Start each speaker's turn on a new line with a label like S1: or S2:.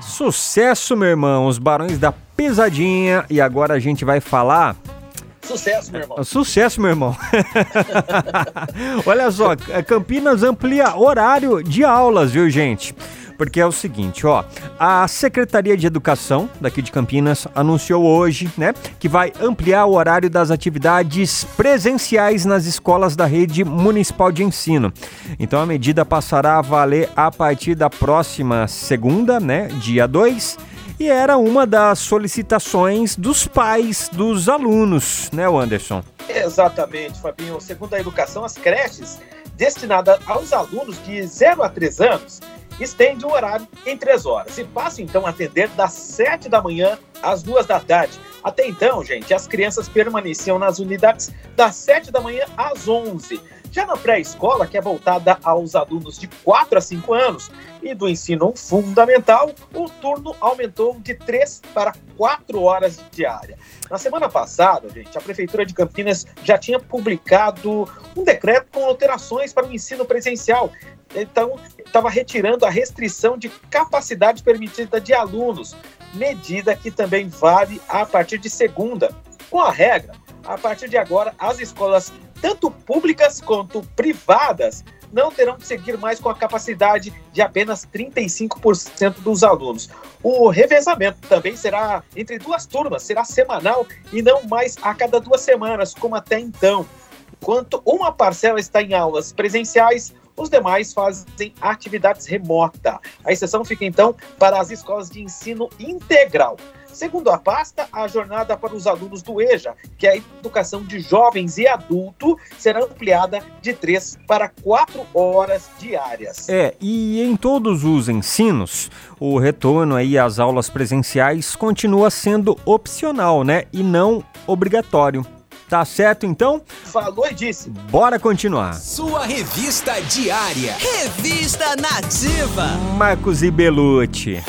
S1: Sucesso, meu irmão, os Barões da Pesadinha. E agora a gente vai falar
S2: Sucesso, meu irmão.
S1: Sucesso, meu irmão. Olha só, Campinas amplia horário de aulas, viu, gente? Porque é o seguinte, ó, a Secretaria de Educação daqui de Campinas anunciou hoje, né, que vai ampliar o horário das atividades presenciais nas escolas da rede municipal de ensino. Então a medida passará a valer a partir da próxima segunda, né, dia 2, e era uma das solicitações dos pais dos alunos, né, Anderson?
S2: Exatamente, Fabinho. Segundo a educação, as creches destinadas aos alunos de 0 a 3 anos estende o horário em três horas e passa então a atender das sete da manhã às duas da tarde. Até então, gente, as crianças permaneciam nas unidades das sete da manhã às onze. Já na pré-escola, que é voltada aos alunos de 4 a 5 anos, e do ensino fundamental, o turno aumentou de 3 para 4 horas diária. Na semana passada, gente, a Prefeitura de Campinas já tinha publicado um decreto com alterações para o ensino presencial, então estava retirando a restrição de capacidade permitida de alunos, medida que também vale a partir de segunda. Com a regra, a partir de agora, as escolas, tanto públicas quanto privadas, não terão que seguir mais com a capacidade de apenas 35% dos alunos. O revezamento também será entre duas turmas, será semanal e não mais a cada duas semanas, como até então. Enquanto uma parcela está em aulas presenciais, os demais fazem atividades remota. A exceção fica então para as escolas de ensino integral. Segundo a pasta, a jornada para os alunos do EJA, que é a educação de jovens e adulto, será ampliada de três para quatro horas diárias.
S1: É, e em todos os ensinos, o retorno aí às aulas presenciais continua sendo opcional, né? E não obrigatório. Tá certo então?
S2: Falou e disse.
S1: Bora continuar.
S3: Sua revista diária. Revista Nativa.
S1: Marcos e Belucci.